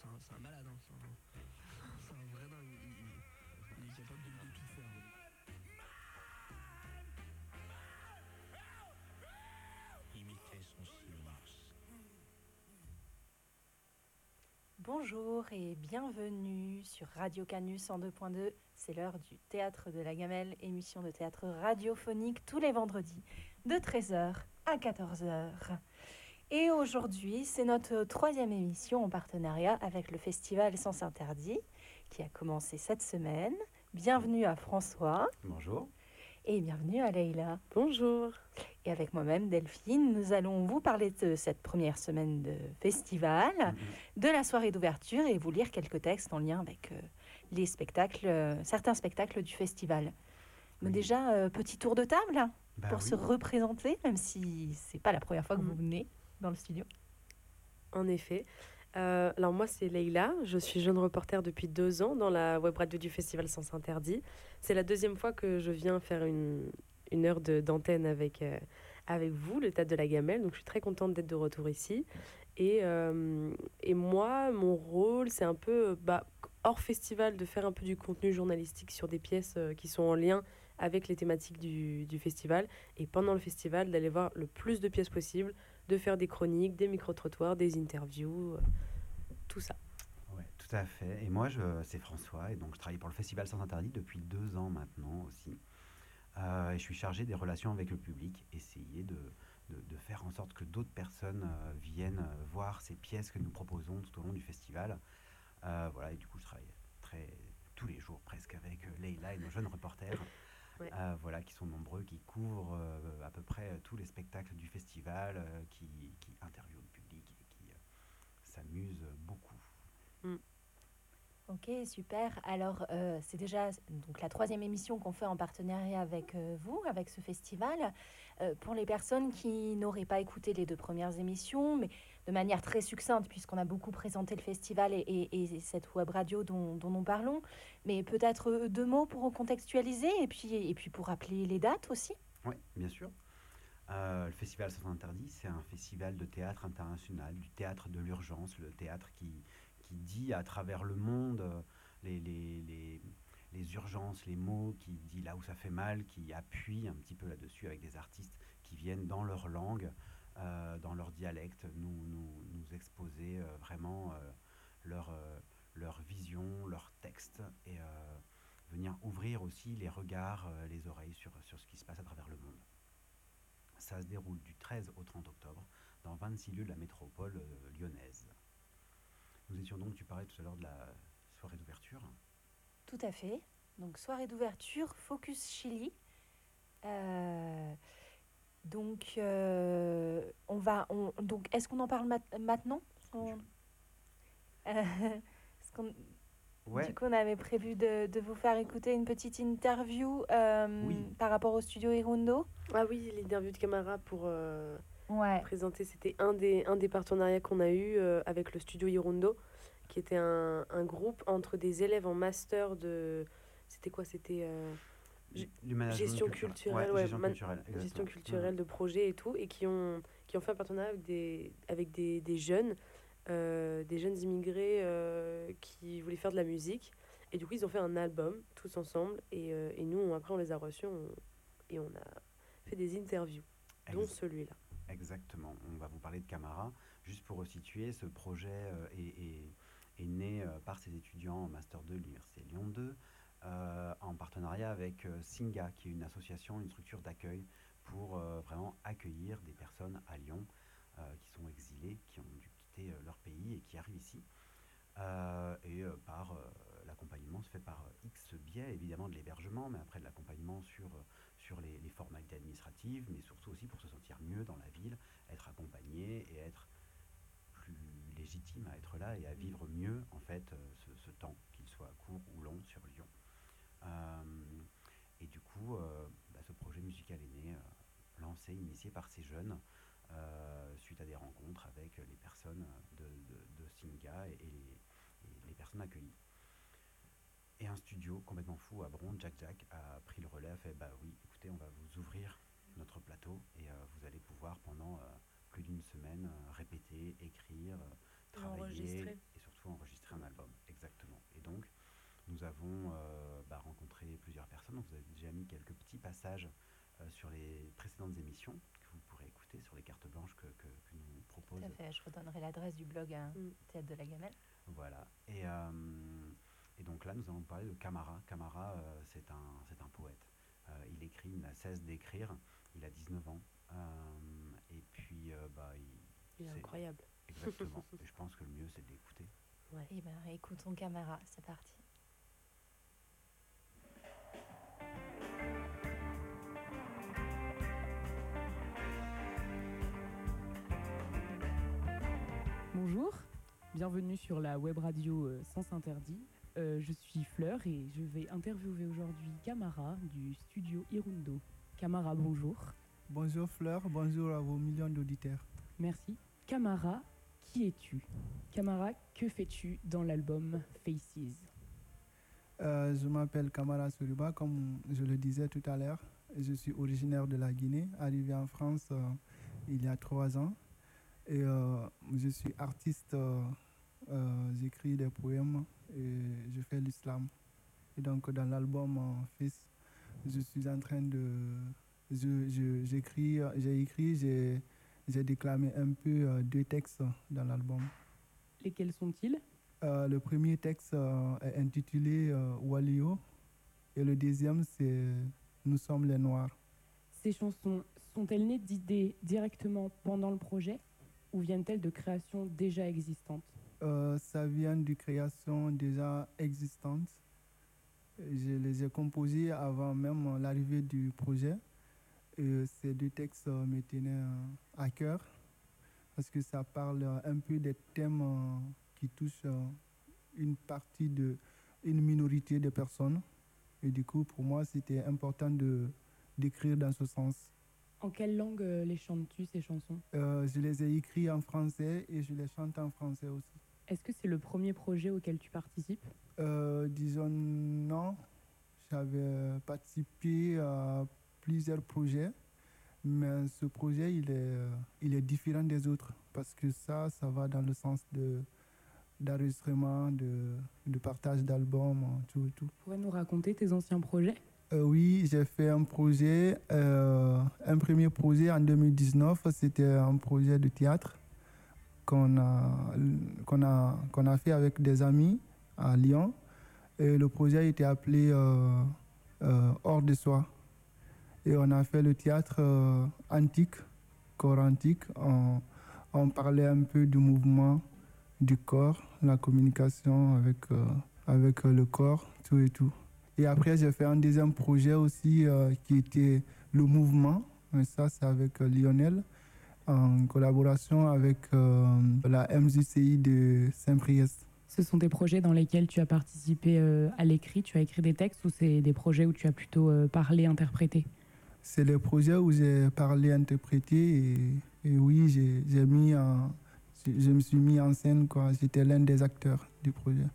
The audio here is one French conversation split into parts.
c'est un, malade, hein. c'est un, vrai est capable de, tout faire. Imiter son silence. Bonjour et bienvenue sur Radio Canus 102.2. C'est l'heure du Théâtre de la Gamelle, émission de théâtre radiophonique tous les vendredis de 13h à 14h. Et aujourd'hui, c'est notre troisième émission en partenariat avec le Festival Sens Interdit qui a commencé cette semaine. Bienvenue à François. Bonjour. Et bienvenue à Leïla. Bonjour. Et avec moi-même, Delphine, nous allons vous parler de cette première semaine de festival, de la soirée d'ouverture et vous lire quelques textes en lien avec euh, les spectacles, euh, certains spectacles du festival. Mais Oui. déjà, euh, petit tour de table Bah pour oui. se représenter, même si c'est pas la première fois que vous Mm. venez dans le studio. En effet. Euh, alors moi, c'est Leïla. Je suis jeune reporter depuis deux ans dans la web radio du Festival Sens Interdit. C'est la deuxième fois que je viens faire une, une heure d'antenne avec, euh, avec vous, le Théâtre de la Gamelle. Donc je suis très contente d'être de retour ici. Et, euh, et moi, mon rôle, c'est un peu, bah, hors festival, de faire un peu du contenu journalistique sur des pièces qui sont en lien avec les thématiques du, du festival. Et pendant le festival, d'aller voir le plus de pièces possible, de faire des chroniques, des micro-trottoirs, des interviews, euh, tout ça. Ouais, tout à fait. Et moi, je, c'est François, et donc je travaille pour le Festival Sans Interdit depuis deux ans maintenant aussi. Euh, et je suis chargé des relations avec le public, essayer de, de, faire en sorte que d'autres personnes euh, viennent voir ces pièces que nous proposons tout au long du festival. Voilà, et du coup, je travaille très, tous les jours presque avec Leïla et nos jeunes reporters. Ouais. euh, voilà, qui sont nombreux, qui couvrent euh, à peu près euh, tous les spectacles du festival, euh, qui, qui interviewent le public et qui euh, s'amusent beaucoup. Ok, super. Alors, euh, c'est déjà donc la troisième émission qu'on fait en partenariat avec euh, vous, avec ce festival. Euh, pour les personnes qui n'auraient pas écouté les deux premières émissions, mais de manière très succincte, puisqu'on a beaucoup présenté le festival et, et- et cette web radio dont, dont nous parlons, mais peut-être euh, deux mots pour recontextualiser et puis, et puis pour rappeler les dates aussi. Oui, bien sûr. Euh, le Festival Sans Interdit, c'est un festival de théâtre international, du théâtre de l'urgence, le théâtre qui, qui dit à travers le monde euh, les, les, les, les urgences, les mots, qui dit là où ça fait mal, qui appuie un petit peu là-dessus avec des artistes qui viennent dans leur langue, dans leur dialecte, nous, nous, exposer euh, vraiment euh, leur, euh, leur vision, leur texte et euh, venir ouvrir aussi les regards, euh, les oreilles sur, sur ce qui se passe à travers le monde. Ça se déroule du 13 au 30 octobre dans 26 lieux de la métropole euh, lyonnaise. Nous étions donc, tu parlais tout à l'heure de la soirée d'ouverture. Tout à fait. Donc, soirée d'ouverture, Focus Chili. Euh, donc, euh, on va. On, donc, est-ce qu'on en parle mat- maintenant? On- Euh, Ouais, Du coup, on avait prévu de, de vous faire écouter une petite interview euh, Oui. par rapport au studio Hirundo? Ah oui, l'interview de Camara pour euh, Ouais. présenter, c'était un des, un des partenariats qu'on a eu euh, avec le studio Hirundo, qui était un, un groupe entre des élèves en master de... C'était quoi C'était G- du management gestion culturel. culturelle, Ouais, gestion man- culturelle, gestion exactement. culturelle de projets et tout, et qui ont, qui ont fait un partenariat avec des, avec des, des jeunes, euh, des jeunes immigrés euh, qui voulaient faire de la musique. Et du coup, ils ont fait un album tous ensemble, et, euh, et nous, on- après, on les a reçus on- et on a fait des interviews, Mm. dont celui-là. Exactement. On va vous parler de Camara. Juste pour resituer, ce projet est, est- est né par ses étudiants en Master 2 de l'Université Lyon 2, euh, en partenariat avec euh, Singa, qui est une association, une structure d'accueil pour euh, vraiment accueillir des personnes à Lyon euh, qui sont exilées, qui ont dû quitter euh, leur pays et qui arrivent ici. Euh, et euh, par euh, l'accompagnement se fait par euh, X biais, évidemment de l'hébergement, mais après de l'accompagnement sur, euh, sur les, les formalités administratives, mais surtout aussi pour se sentir mieux dans la ville, être accompagné et être plus légitime à être là et à vivre mieux en fait euh, ce, ce temps, qu'il soit court ou long sur Lyon. Euh, et du coup, euh, bah, ce projet musical est né, euh, lancé, initié par ces jeunes, suite à des rencontres avec les personnes de, de, de Singa et, et les, et les personnes accueillies. Et un studio complètement fou à Bron, Jack Jack, a pris le relais, a fait bah oui, écoutez, on va vous ouvrir notre plateau et euh, vous allez pouvoir pendant euh, plus d'une semaine euh, répéter, écrire, travailler enregistrer. et surtout enregistrer un album. Exactement. Et donc, nous avons euh, bah, rencontré plusieurs personnes. Donc, vous avez déjà mis quelques petits passages euh, sur les précédentes émissions que vous pourrez écouter sur les cartes blanches que, que- que nous Tout propose à fait. Je redonnerai l'adresse du blog hein, Mm. Théâtre de la Gamelle. Voilà. Et, et, donc là, nous allons parler de Camara. Camara, c'est un, un poète. il écrit, il n'a cesse d'écrire. Il a 19 ans. et puis, bah, il, il est, incroyable. Exactement. et je pense que le mieux, c'est de l'écouter. Ouais. Et eh ben, écoutons Camara, c'est parti. Bonjour, bienvenue sur la web radio euh, Sens Interdit. Euh, je suis Fleur et je vais interviewer aujourd'hui Camara du studio Irundo. Camara, bonjour. Bonjour Fleur, bonjour à vos millions d'auditeurs. Merci. Camara, qui es-tu? Camara, que fais-tu dans l'album Faces? Euh, Je m'appelle Camara Suriba, comme je le disais tout à l'heure. Je suis originaire de la Guinée, arrivé en France euh, il y a trois ans. Et euh, je suis artiste, j'écris des poèmes et je fais l'islam. Et donc dans l'album Fils, je suis en train de... J'écris, j'ai écrit, j'ai j'ai déclamé un peu euh, deux textes dans l'album. Lesquels sont-ils? Euh, Le premier texte euh, est intitulé Walio et le deuxième c'est Nous sommes les Noirs. Ces chansons sont-elles nées d'idées directement pendant le projet? Ou viennent-elles de créations déjà existantes? Ça vient de créations déjà existantes. Je les ai composées avant même l'arrivée du projet ces deux textes euh, me tenaient euh, à cœur parce que ça parle euh, un peu des thèmes qui touchent une partie de une minorité de personnes. Et du coup, pour moi, c'était important de d'écrire dans ce sens. En quelle langue les chantes-tu, ces chansons? Je les ai écrits en français et je les chante en français aussi. Est-ce que c'est le premier projet auquel tu participes? Disons non. J'avais participé à plusieurs projets, mais ce projet, il est, euh, il est différent des autres parce que ça, ça va dans le sens de d'enregistrement, de, de, partage d'albums, tout et tout. Tu pourrais nous raconter tes anciens projets? Euh, Oui, j'ai fait un projet, euh, un premier projet en 2019, c'était un projet de théâtre qu'on a, fait avec des amis à Lyon. Et le projet était appelé Hors de soi. Et on a fait le théâtre euh, antique, corps antique. On, parlait un peu du mouvement du corps, la communication avec, euh, euh, le corps, tout et tout. Et après, j'ai fait un deuxième projet aussi qui était le mouvement. Mais ça, c'est avec Lionel, en collaboration avec la MJCI de Saint-Priest. Ce sont des projets dans lesquels tu as participé à l'écrit, tu as écrit des textes ou c'est des projets où tu as plutôt parlé, interprété? C'est le projet où j'ai parlé, interprété et, oui, j'ai mis je me suis mis en scène. J'étais l'un des acteurs du projet.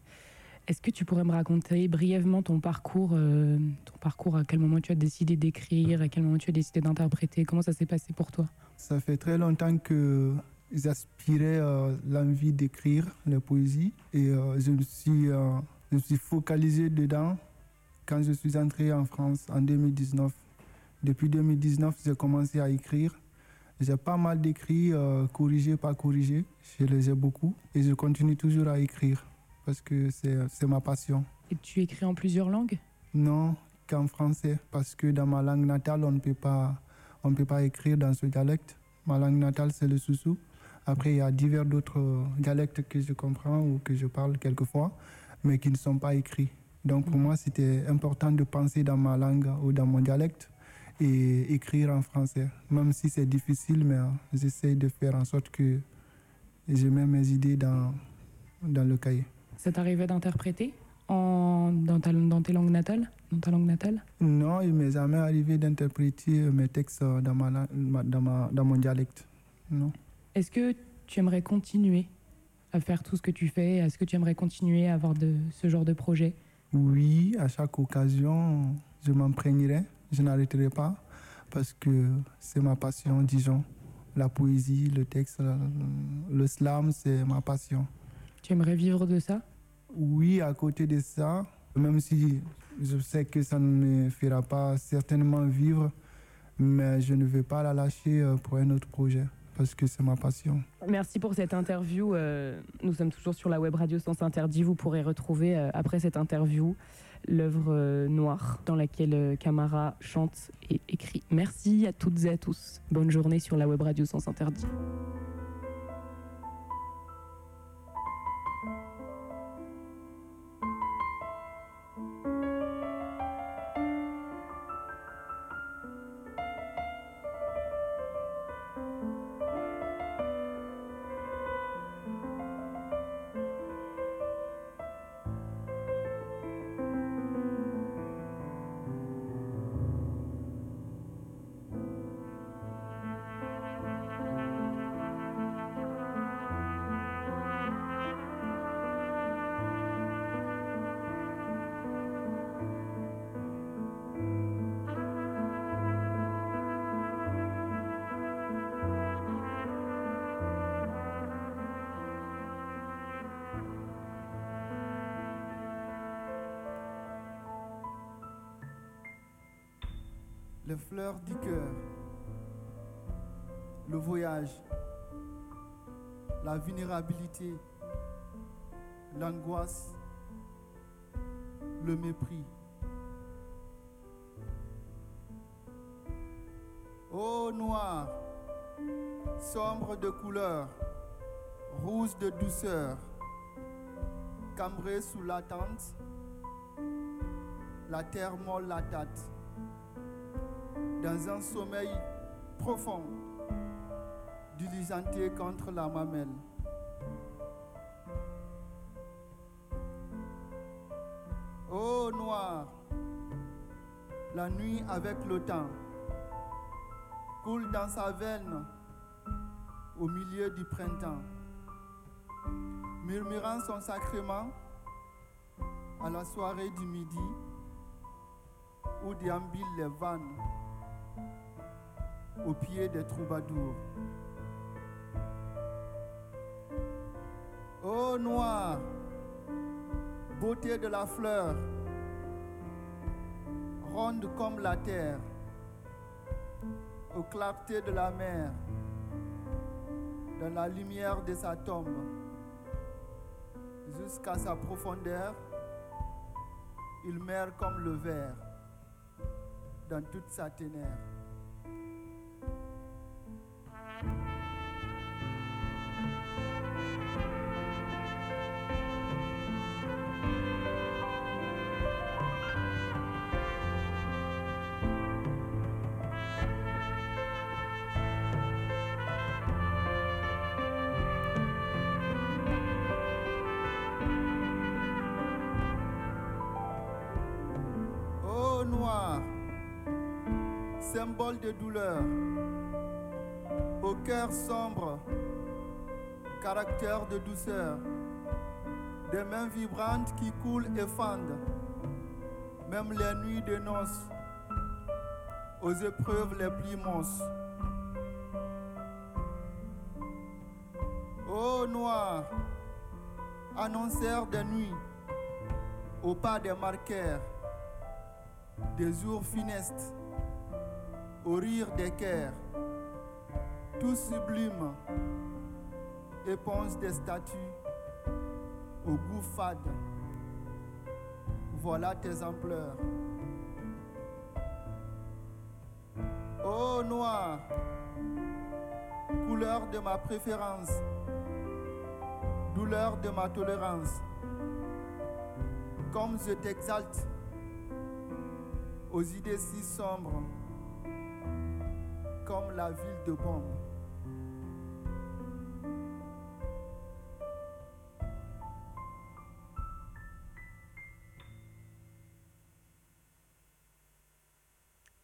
Est-ce que tu pourrais me raconter brièvement ton parcours, euh, ton parcours, à quel moment tu as décidé d'écrire, à quel moment tu as décidé d'interpréter, comment ça s'est passé pour toi? Ça fait très longtemps que j'aspirais euh, l'envie d'écrire la poésie et euh, je, me suis, suis focalisé dedans quand je suis entré en France en 2019. Depuis 2019, j'ai commencé à écrire. J'ai pas mal d'écrits, euh, corrigés, pas corrigés. Je les ai beaucoup et je continue toujours à écrire parce que c'est ma passion. Et tu écris en plusieurs langues? Non, qu'en français parce que dans ma langue natale, on ne peut pas, on ne peut pas écrire dans ce dialecte. Ma langue natale, c'est le soussou. Après, il y a divers d'autres dialectes que je comprends ou que je parle quelquefois, mais qui ne sont pas écrits. Donc pour mm. moi, c'était important de penser dans ma langue ou dans mon dialecte et écrire en français. Même si c'est difficile, mais euh, j'essaie de faire en sorte que je mets mes idées dans, dans le cahier. Ça t'arrivait d'interpréter en, dans, ta, dans tes langues natales dans ta langue natale? Non, il m'est jamais arrivé d'interpréter mes textes dans, ma, dans, ma, dans mon dialecte. Non. Est-ce que tu aimerais continuer à faire tout ce que tu fais? Est-ce que tu aimerais continuer à avoir de, ce genre de projet? Oui, à chaque occasion, je m'imprégnerai je n'arrêterai pas parce que c'est ma passion, disons. La poésie, le texte, le slam, c'est ma passion. Tu aimerais vivre de ça? Oui, à côté de ça, même si je sais que ça ne me fera pas certainement vivre, mais je ne vais pas la lâcher euh, pour un autre projet. parce que c'est ma passion. Merci pour cette interview. Euh, nous sommes toujours sur la web radio Sens Interdit. Vous pourrez retrouver euh, après cette interview l'œuvre euh, noire dans laquelle Camara chante et écrit. Merci à toutes et à tous. Bonne journée sur la web radio Sens Interdit. Les fleurs du cœur, le voyage, la vulnérabilité, l'angoisse, le mépris. Ô noir, sombre de couleur, rouge de douceur, cambré sous la tente, la terre molle la tête dans un sommeil profond, diligenté contre la mamelle. Ô noir, la nuit avec le temps coule dans sa veine au milieu du printemps, murmurant son sacrement à la soirée du midi où déambulent les vannes au pied des troubadours. Ô noir, beauté de la fleur, ronde comme la terre, aux clartés de la mer, dans la lumière de sa tombe, jusqu'à sa profondeur, il meurt comme le verre dans toute sa ténère. Douleur, au cœur sombre, caractère de douceur, des mains vibrantes qui coulent et fendent, même les nuits de noces, aux épreuves les plus immenses. Ô noir, annonceur des nuits, au pas des marqueurs, des jours funestes, au rire des cœurs, tout sublime, éponge des statues, au goût fade. Voilà tes ampleurs. Ô noir, couleur de ma préférence, douleur de ma tolérance, comme je t'exalte aux idées si sombres comme la ville de Bombe.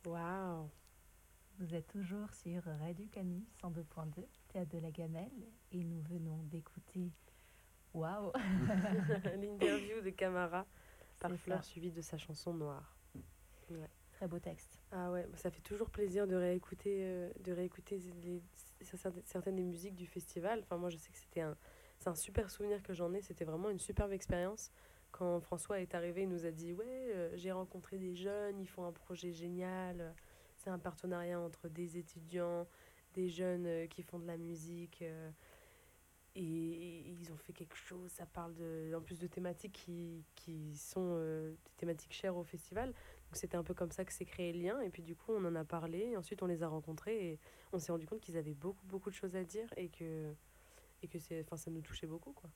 Wow. Vous êtes toujours sur Radio Canu 102.2, Théâtre de la Gamelle, et nous venons d'écouter Waouh L'interview de Camara par Fleur suivie de sa chanson Noire. Ouais. Beau texte. Ah ouais, ça fait toujours plaisir de réécouter, euh, de réécouter certaines des musiques du festival. Enfin, moi, je sais que c'était un, un super souvenir que j'en ai. C'était vraiment une superbe expérience. Quand François est arrivé, il nous a dit Ouais, euh, j'ai rencontré des jeunes, ils font un projet génial. C'est un partenariat entre des étudiants des jeunes qui font de la musique. et, ils ont fait quelque chose, ça parle de, en plus de thématiques qui, qui sont des thématiques chères au festival. Donc c'était un peu comme ça que s'est créé le lien. Et puis du coup, on en a parlé. Et ensuite, on les a rencontrés et on s'est rendu compte qu'ils avaient beaucoup, beaucoup de choses à dire et que, et que enfin, ça nous touchait beaucoup. Quoi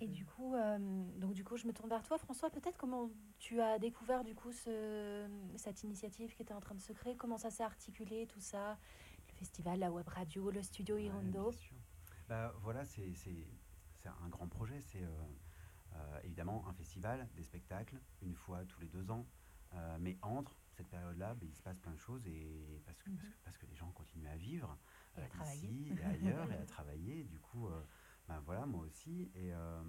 et du coup, euh, donc du coup, je me tourne vers toi, François. Peut-être comment tu as découvert du coup ce, cette initiative qui était en train de se créer, comment ça s'est articulé, tout ça, le festival, la web radio, le studio Irondo. Bah, voilà, c'est un grand projet. C'est euh, euh, évidemment un festival, des spectacles, une fois tous les deux ans. Mais entre cette période-là, bah, il se passe plein de choses et parce que, parce, mhm. que, parce que les gens continuent à vivre ici et ailleurs et à travailler. Du coup ben voilà, moi aussi. Et, euh,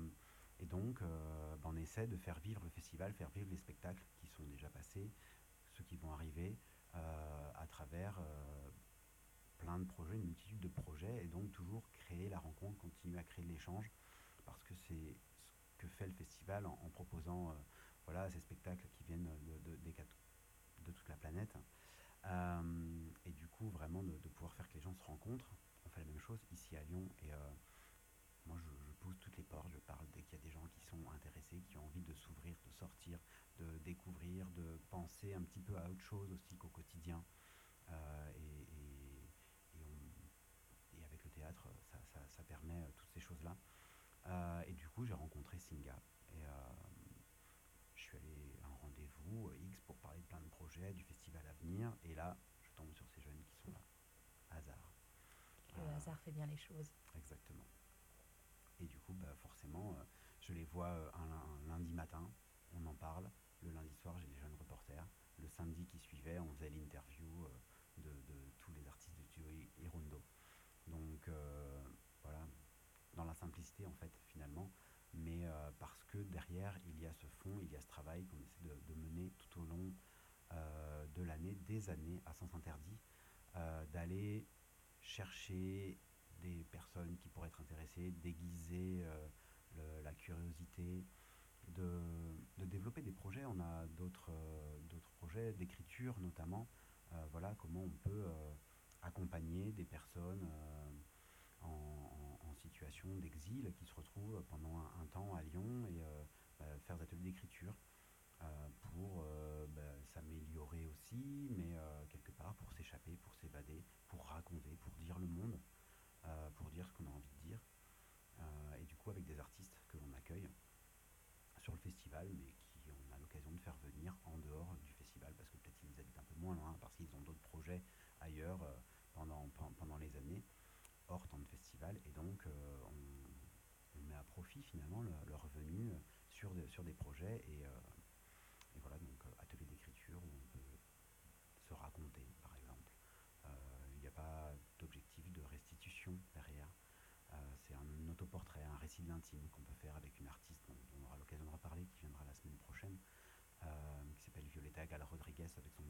et donc, euh, ben on essaie de faire vivre le festival, faire vivre les spectacles qui sont déjà passés, ceux qui vont arriver, euh, à travers plein de projets, une multitude de projets, et donc toujours créer la rencontre, continuer à créer l'échange, parce que c'est ce que fait le festival en, proposant voilà, ces spectacles qui viennent de, toute la planète. et du coup, vraiment de, pouvoir faire que les gens se rencontrent. On fait la même chose ici à Lyon et moi, je, pousse toutes les portes, je parle dès qu'il y a des gens qui sont intéressés, qui ont envie de s'ouvrir, de sortir, de découvrir, de penser un petit peu à autre chose aussi qu'au quotidien. Euh, et, avec le théâtre, ça, permet euh, toutes ces choses-là. Euh, et du coup, j'ai rencontré Singa. Suis allé à un rendez-vous X pour parler de plein de projets, du festival à venir. Et là, je tombe sur ces jeunes qui sont là. Hasard. Le hasard fait bien les choses. Exactement. Et du coup, bah, forcément, euh, je les vois euh, un, lundi matin, on en parle. Le lundi soir, j'ai les jeunes reporters. Le samedi qui suivait, on faisait l'interview euh, de, tous les artistes de Studio Irundo. Donc voilà, dans la simplicité en fait finalement, mais parce que derrière il y a ce il y a ce travail qu'on essaie de, mener tout au long de l'année, des années à sens interdit, d'aller chercher des personnes qui pourraient être intéressées, d'aiguiser euh, la curiosité, de, développer des projets. On a d'autres euh, projets d'écriture notamment. Euh, voilà comment on peut accompagner des personnes en, situation d'exil qui se retrouvent pendant un, temps à Lyon et faire des ateliers d'écriture. pour bah, s'améliorer aussi, mais quelque part pour s'échapper, pour s'évader, pour raconter, pour dire le monde. Euh, pour dire ce qu'on a envie de dire. Euh, et du coup, avec des artistes que l'on accueille sur le festival, mais qui on a l'occasion de faire venir en dehors du festival, parce que peut-être ils habitent un peu moins loin, parce qu'ils ont d'autres projets ailleurs euh, pendant, pendant les années, hors temps de festival. Et donc, on, met à profit finalement le, revenu sur, des projets. Et, et voilà, donc atelier d'écriture où on peut se raconter, par exemple. Il n'y a pas d'objectif de restitution derrière. Euh, c'est un autoportrait, un récit de l'intime qu'on peut faire avec une artiste dont, on aura l'occasion de reparler, qui viendra la semaine prochaine, euh, qui s'appelle Violeta Gal Rodriguez avec son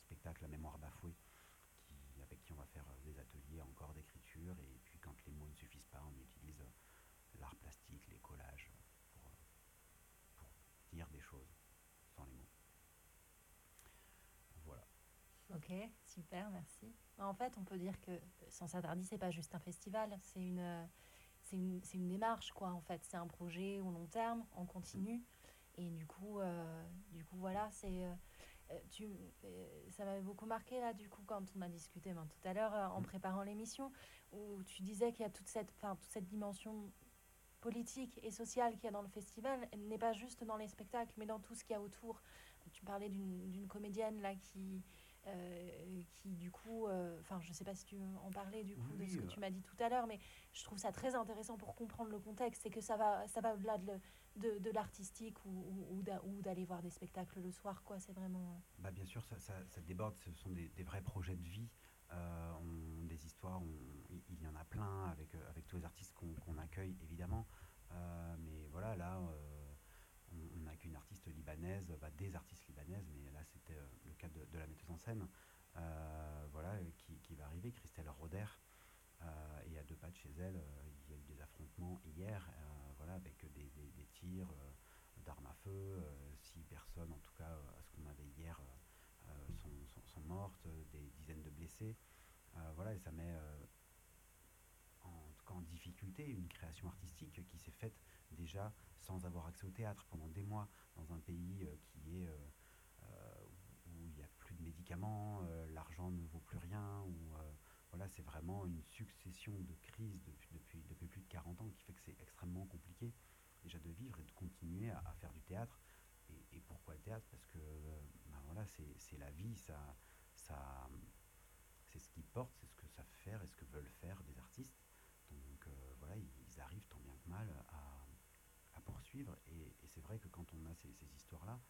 spectacle La mémoire bafouée, qui, avec qui on va faire euh, des ateliers encore d'écriture. Et puis quand les mots ne suffisent pas, on utilise l'art plastique, les collages pour, pour dire des choses sans les mots. Voilà. Ok, super, merci. En fait, on peut dire que Sans Interdit, c'est pas juste un festival, c'est une, c'est une, une, démarche, quoi, en fait. C'est un projet au long terme, en continu. Et du coup, euh, du coup voilà, c'est. Euh, tu, euh, ça m'avait beaucoup marqué là du coup quand on a discuté ben, tout à l'heure en mm. préparant l'émission où tu disais qu'il y a toute cette, toute cette dimension politique et sociale qu'il y a dans le festival n'est pas juste dans les spectacles mais dans tout ce qu'il y a autour. Tu parlais d'une comédienne là qui, euh, qui du coup, euh, enfin je sais pas si tu en parlais du coup de ce que tu m'as dit tout à l'heure, mais je trouve ça très intéressant pour comprendre le contexte, c'est que ça va, ça va au-delà de, de, de l'artistique ou, ou, d'aller voir des spectacles le soir, quoi. C'est vraiment. Bah bien sûr, ça, ça, ça, déborde. Ce sont des, des vrais projets de vie. Euh, on, des histoires, il y en a plein avec, avec tous les artistes qu'on accueille évidemment. mais voilà, là, on n'a qu'une artiste libanaise, bah, des artistes libanaises, mais là c'était euh, de, la metteuse en scène, euh, voilà, qui, va arriver, Christelle Roder. Euh, et à deux pas de chez elle, il y a eu des affrontements hier, voilà, avec des, tirs d'armes à feu. six personnes, en tout cas, à ce qu'on avait hier, sont, mortes, des dizaines de blessés. voilà, et ça met en difficulté une création artistique qui s'est faite déjà sans avoir accès au théâtre pendant des mois dans un pays qui est où il n'y a plus de médicaments, l'argent ne vaut plus rien, où voilà, c'est vraiment une succession de crises depuis, depuis, depuis plus de 40 ans qui fait que c'est extrêmement compliqué déjà de vivre et de continuer à, faire du théâtre. Et, pourquoi le théâtre Parce que ben voilà, c'est la vie, ça, ça, c'est ce qui porte, c'est ce que savent faire et ce que veulent faire des artistes. Donc euh, voilà, ils, arrivent tant bien que mal à, à poursuivre. Et, c'est vrai que quand on a ces, ces histoires-là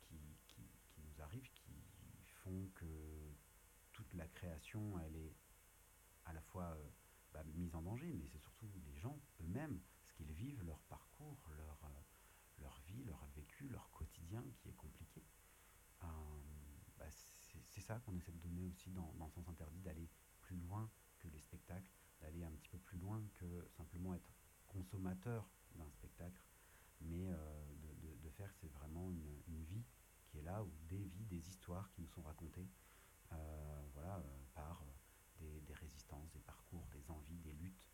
qui, qui, qui, nous arrivent, qui font que toute elle est à la fois euh, bah, mise en danger, mais c'est surtout les gens eux-mêmes, ce qu'ils vivent, leur parcours, leur, euh, leur vie, leur vécu, leur quotidien qui est compliqué. Euh, bah, c'est ça qu'on essaie de donner aussi dans, dans Sens Interdit, d'aller plus loin que les spectacles, d'aller un petit peu plus loin que simplement être consommateur d'un spectacle, mais de, faire, c'est vraiment une, une, vie qui est là, ou des vies, des histoires qui nous sont racontées, voilà, par des, résistances, des parcours, des envies, des luttes.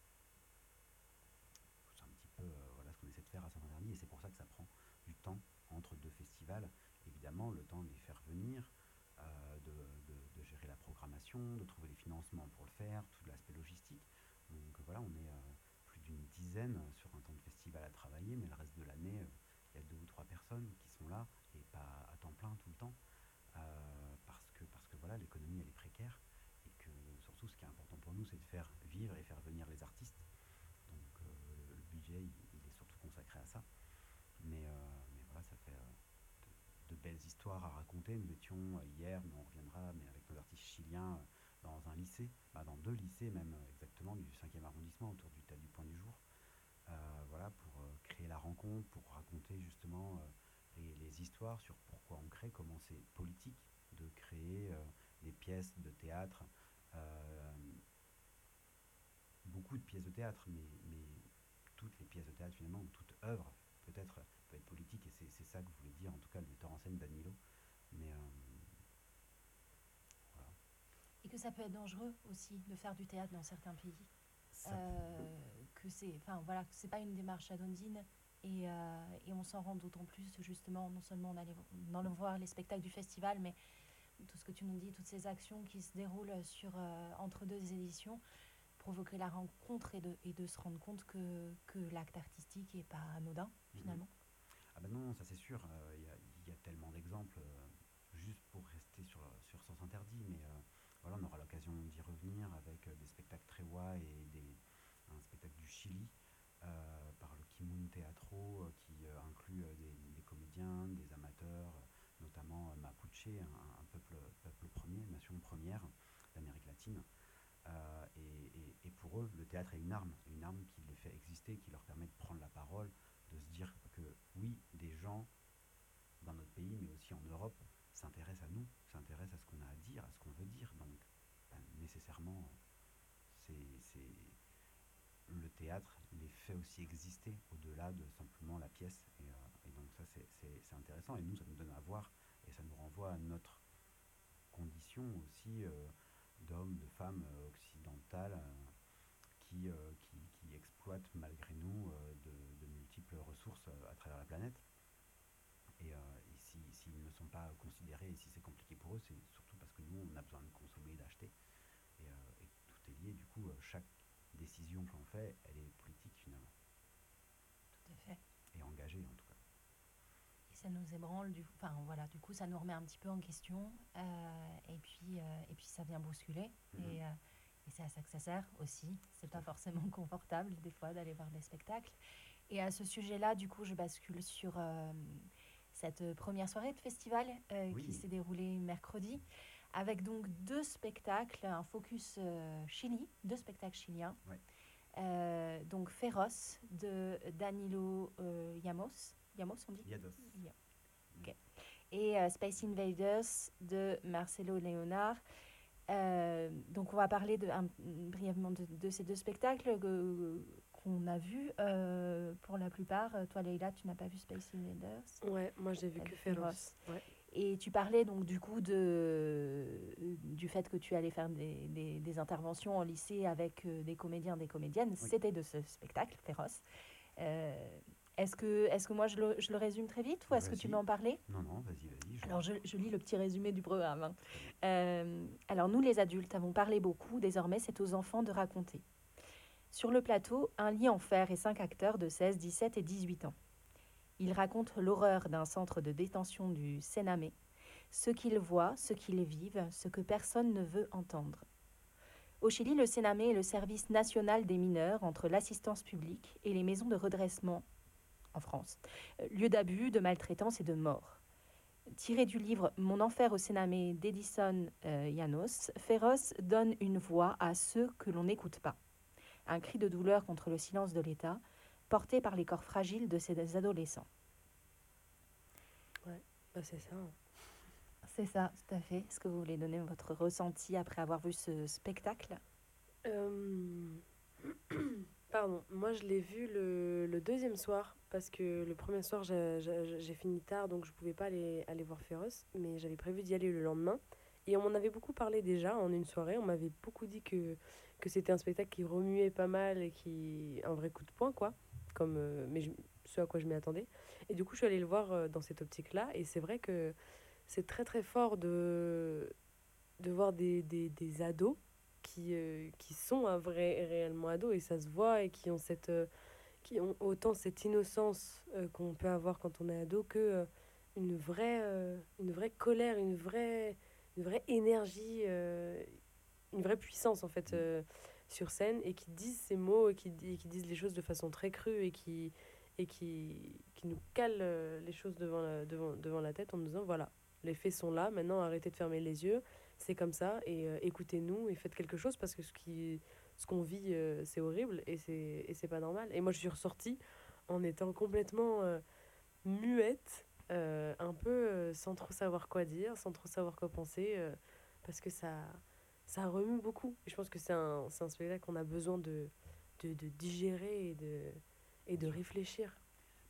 C'est un petit peu euh, voilà, ce qu'on essaie de faire à Saint-Interdit et c'est pour ça que ça prend du temps entre deux festivals. Évidemment, le temps de les faire venir, euh, de, gérer la programmation, de trouver les financements pour le faire, tout l'aspect logistique. Donc voilà, on est euh, plus d'une dizaine sur un temps de festival à travailler, mais le reste de l'année, il y a deux ou trois personnes qui sont là et pas à temps plein tout le temps. parce que, parce que voilà, l'économie elle est précaire surtout, ce qui est important pour c'est de faire vivre et faire venir les artistes. Donc euh, le budget, il, est surtout consacré à ça. Mais, euh, voilà, ça fait euh, de, belles histoires à raconter. Nous étions hier, mais on reviendra, mais avec nos artistes chiliens dans un lycée, bah, dans deux lycées même exactement, du 5e arrondissement, autour du du Point du Jour. voilà, pour créer la rencontre, pour raconter justement les, histoires sur pourquoi on crée, comment c'est politique de créer des pièces de théâtre beaucoup de pièces de théâtre, mais, mais toutes les pièces de théâtre finalement, ou toute œuvre peut-être peut être politique, et c'est ça que voulait dire en tout cas le metteur en scène Danilo. Mais euh, voilà. Et que ça peut être dangereux aussi de faire du théâtre dans certains pays. Euh, que c'est, enfin voilà, c'est pas une démarche anodine et, et on s'en rend d'autant plus justement, non seulement en allant voir les spectacles du festival, mais tout ce que tu nous dis, toutes ces actions qui se déroulent sur, euh, entre deux éditions, provoquer la rencontre et de, et de se rendre compte que, que l'acte artistique n'est pas anodin, mhm. finalement Ah ben non, ça c'est sûr. Euh, il y, y, a tellement d'exemples, euh, juste pour rester sur, sur Sens Interdit, mais voilà, on aura l'occasion d'y revenir avec des spectacles Trewa et des, un spectacle du Chili. par le Kimun Teatro qui inclut des, des, comédiens, des amateurs, notamment Mapuche, un, peuple, peuple premier, nation première d'Amérique latine. Euh, et, pour eux, le théâtre est une arme, une arme qui les fait exister, qui leur permet de prendre la parole, de se dire que oui, des gens dans notre pays, mais aussi en Europe, s'intéressent à nous, s'intéressent à ce qu'on a à dire, à ce qu'on veut dire. Donc, ben, nécessairement, c'est le théâtre les fait aussi exister au-delà de simplement la pièce. Et, euh, donc ça, c'est intéressant. Et nous, ça nous donne à voir et ça nous renvoie à notre conditions aussi euh, d'hommes, de femmes euh, occidentales euh, qui, qui, qui, exploitent malgré nous de, multiples ressources à travers la planète. Et, et s'ils si, ne sont pas considérés et si c'est compliqué pour eux, c'est surtout parce que nous, on a besoin de consommer, d'acheter. Et, et, tout est lié. Du coup, chaque décision que l'on fait, elle est politique finalement. Tout à fait. Et engagée en tout ça nous ébranle, du, enfin voilà, du coup ça nous remet un petit peu en question euh, et, puis, euh, et puis ça vient bousculer mhm. et, euh, et c'est à ça que ça sert aussi. C'est pas forcément confortable des fois d'aller voir des spectacles. Et à ce sujet-là, du coup, je bascule sur cette première soirée de festival qui s'est déroulée mercredi avec donc deux spectacles, un focus Chili, deux spectacles chiliens. donc Féroce de Danilo Yamos Yamos, on dit? Yados. Et euh, Space Invaders de Marcelo Leonard. Euh, donc, on va parler de, brièvement de, ces deux spectacles qu'on a vus. Euh, pour la plupart, toi, Leïla, tu n'as pas vu Space Invaders? Ouais, moi, j'ai vu que Féroce. Et tu parlais donc du coup de, du fait que tu allais faire des, des, des interventions en lycée avec euh, des comédiens, des comédiennes. C'était de ce spectacle féroce. Euh, est-ce que, est que moi je le, je le résume très vite ou est-ce que tu veux en parler? Non, non, vas-y, vas-y. je- alors, je, je lis le petit résumé du programme. hein. Euh, alors, nous, les adultes, avons parlé beaucoup. Désormais, c'est aux enfants de raconter. Sur le plateau, un lit en fer et cinq acteurs de 16, 17 et 18 ans. Ils racontent l'horreur d'un centre de détention du Sénamé, ce qu'ils voient, ce qu'ils vivent, ce que personne ne veut entendre. Au Chili, le Sénamé est le service national des mineurs entre l'assistance publique et les maisons de redressement en France, euh, lieu d'abus, de maltraitance et de mort. Tiré du livre Mon enfer au Sénamé d'Edison euh, Janos, Féroce donne une voix à ceux que l'on n'écoute pas. Un cri de douleur contre le silence de l'État, porté par les corps fragiles de ces adolescents. Bah, c'est ça. hein. C'est ça, tout à fait. Est-ce que vous voulez donner votre ressenti après avoir vu ce spectacle? Euh, Pardon, moi je l'ai vu le, le deuxième soir parce que le premier soir j'ai- fini tard donc je pouvais pas aller, aller voir Féroce, mais j'avais prévu d'y aller le lendemain. Et on m'en avait beaucoup parlé déjà en une soirée. On m'avait beaucoup dit que, que c'était un spectacle qui remuait pas mal et qui. un vrai coup de poing quoi. Comme, euh, mais ce à quoi je m'y attendais. Et du coup, je suis allée le voir euh, dans cette optique-là. Et c'est vrai que c'est très très fort de, de voir des, des, des ados qui, euh, qui sont un vrai, réellement ados et ça se voit et qui ont, cette, euh, qui ont autant cette innocence euh, qu'on peut avoir quand on est ado que une, vraie, une vraie colère, une vraie, une vraie énergie, une vraie puissance en fait euh, sur scène et qui disent ces mots et qui, di- et qui disent les choses de façon très crue et qui, et qui, qui nous calent les choses devant la, devant, devant la tête en nous disant voilà, les faits sont là, maintenant arrêtez de fermer les yeux, c'est comme ça, et euh, écoutez-nous et faites quelque chose parce que ce qui ce qu'on vit, euh, c'est horrible et c'est et c'est pas normal. Et moi, je suis ressortie en étant complètement euh, muette, un peu sans trop savoir quoi dire, sans trop savoir quoi penser, parce que ça, ça remue beaucoup. Et je pense que c'est un, c'est un spectacle qu'on a besoin de, de, de digérer et de, et de réfléchir.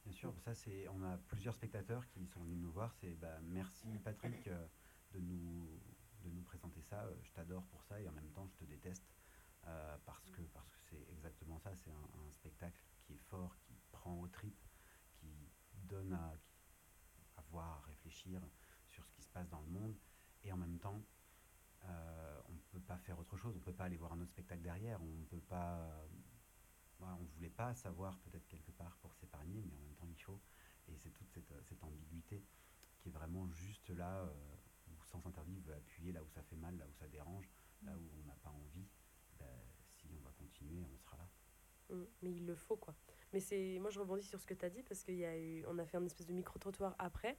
Bien sûr, ça c'est, on a plusieurs spectateurs qui sont venus nous voir. C'est bah, merci Patrick euh, de nous de nous présenter ça. Euh, Je t'adore pour ça et en même temps je te déteste euh, parce que parce que c'est exactement ça. C'est un, spectacle qui est fort, qui prend aux tripes, qui donne à, voir, à réfléchir sur ce qui se passe dans le monde et en même temps euh, on ne peut pas faire autre chose. On ne peut pas aller voir un autre spectacle derrière. On ne peut pas voilà, on ne voulait pas savoir peut-être quelque part pour s'épargner, mais en même temps il faut. Et c'est toute cette, ambiguïté qui est vraiment juste là Interdit veut appuyer là où ça fait mal, là où ça dérange, là où on n'a pas envie. Ben, si on va continuer, on sera là. Mm, Mais il le faut, quoi. Mais c'est, moi, je rebondis sur ce que tu as dit parce qu'il y a eu, a fait un espèce de micro-trottoir après.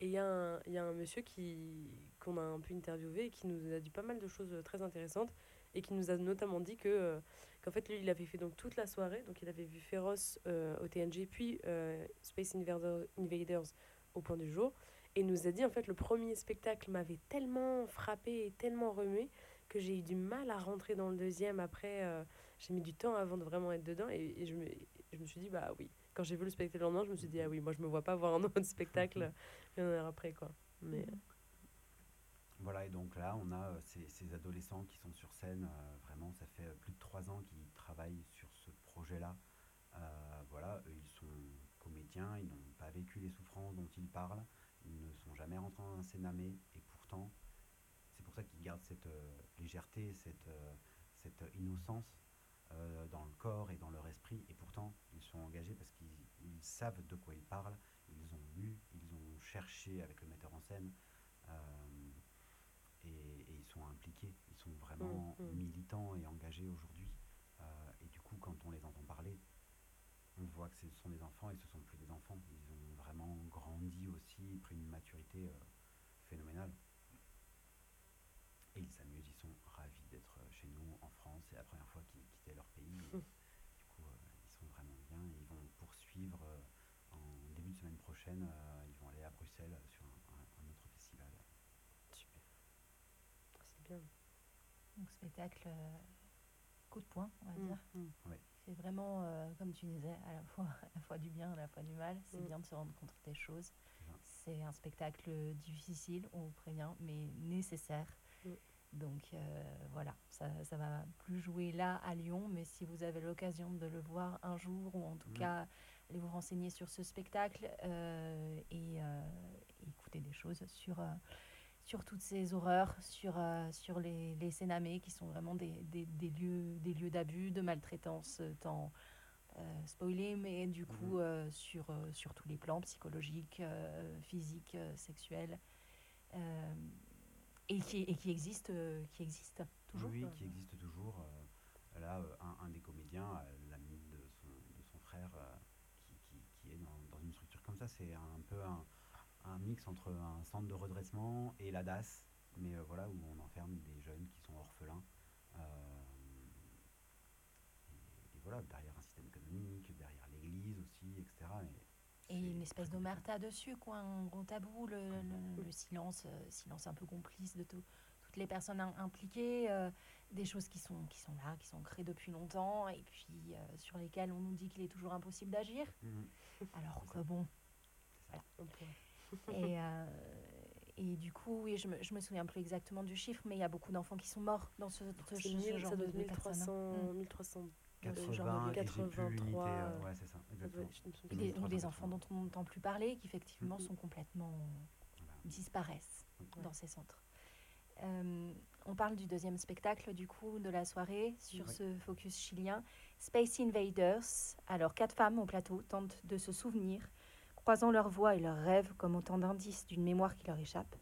Et il y, a un- y a un monsieur qui, qu'on a un peu interviewé et qui nous a dit pas mal de choses euh, très intéressantes et qui nous a notamment dit que, euh, qu'en fait, lui, il avait fait donc toute la soirée. Donc, il avait vu Féroce euh, au TNG, puis euh, Space Invader- Invaders au point du jour. Et il nous a dit, en fait, le premier spectacle m'avait tellement frappé et tellement remué que j'ai eu du mal à rentrer dans le deuxième après. euh, j'ai mis du temps avant de vraiment être dedans et, et je, me, je me suis dit bah oui quand j'ai vu le spectacle le lendemain je me suis dit ah oui moi je me vois pas voir un autre spectacle une heure après quoi mais Voilà, et donc là, on a euh, ces, ces adolescents qui sont sur scène. euh, vraiment, ça fait euh, plus de trois ans qu'ils travaillent sur ce projet-là. Euh, voilà, eux, ils sont comédiens, ils n'ont pas vécu les souffrances dont ils parlent. Ils ne sont jamais rentrés un Sénamé, et pourtant, c'est pour ça qu'ils gardent cette euh, légèreté, cette, euh, cette innocence euh, dans le corps et dans leur esprit. Et pourtant, ils sont engagés parce qu'ils ils savent de quoi ils parlent. Ils ont lu, ils ont cherché avec le metteur en scène. et, et ils sont impliqués, ils sont vraiment Mm, mm. militants et engagés aujourd'hui. Et du coup, quand on les entend parler, on voit que ce sont des enfants et ce sont plus des enfants. Ils ont vraiment grandi aussi, pris une maturité euh, phénoménale. Et ils s'amusent, ils sont ravis d'être euh, chez nous en France. C'est la première fois qu'ils quittaient leur pays. Et du coup, euh, ils sont vraiment bien. Et ils vont poursuivre en début de semaine prochaine. ils vont aller à Bruxelles sur un, autre festival. super c'est bien Donc, spectacle coup de poing, on va Mm, dire. mm. C'est vraiment, euh, comme tu disais, à la fois, à la fois du bien, à la fois du mal. C'est Mm. bien de se rendre compte des choses. c'est un spectacle difficile, on vous prévient, mais nécessaire. Mm. Donc euh, voilà, ça ne va plus jouer là à Lyon, mais si vous avez l'occasion de le voir un jour, ou en tout Mm. cas allez vous renseigner sur ce spectacle euh, et euh, écouter des choses sur, euh, sur toutes ces horreurs, sur, euh, sur les, les Sénamés, qui sont vraiment des, des, des lieux, des lieux d'abus, de maltraitance, euh, tant euh, spoilé, mais du coup Mhm. euh, sur, sur tous les plans, psychologiques, physiques, sexuels, et, qui, et qui existent euh, qui existe toujours. Oui, qui existe toujours. là, un, un des comédiens, l'ami de son, de son frère, qui, qui, qui est dans, dans une structure comme ça, c'est un peu un, un mix entre un centre de redressement et la DAS, mais euh, voilà, où on enferme des jeunes qui sont orphelins. euh, et, et voilà, derrière un système économique, derrière l'église aussi, etc. Et une espèce d'omerta dessus, quoi, un gros tabou, le, le- le silence, euh, silence un peu complice de tout- toutes les personnes im- impliquées, euh, des choses qui sont, qui sont là, qui sont créées depuis longtemps, et puis euh, sur lesquelles on nous dit qu'il est toujours impossible d'agir, Mhm. alors que bon, Un point. Et, euh, et du coup, oui, je me, je me souviens plus exactement du chiffre, mais il y a beaucoup d'enfants qui sont morts dans ce, ce- C'est ce 1000, genre ça de, être de personnes. 1300, hein. Mm. 1300. de ce 80, genre de et j'ai plus l'unité, 83, euh, euh, ouais, c'est ça, exactement. Et des, ou des 1380. enfants dont on n'entend plus parler, qui effectivement Mhm. sont complètement Voilà. disparaissent Ouais. dans ces centres. Euh, on parle du deuxième spectacle du coup de la soirée sur Oui. ce focus chilien, Space Invaders. Alors quatre femmes au plateau tentent de se souvenir, croisant leurs voix et leurs rêves comme autant d'indices d'une mémoire qui leur échappe.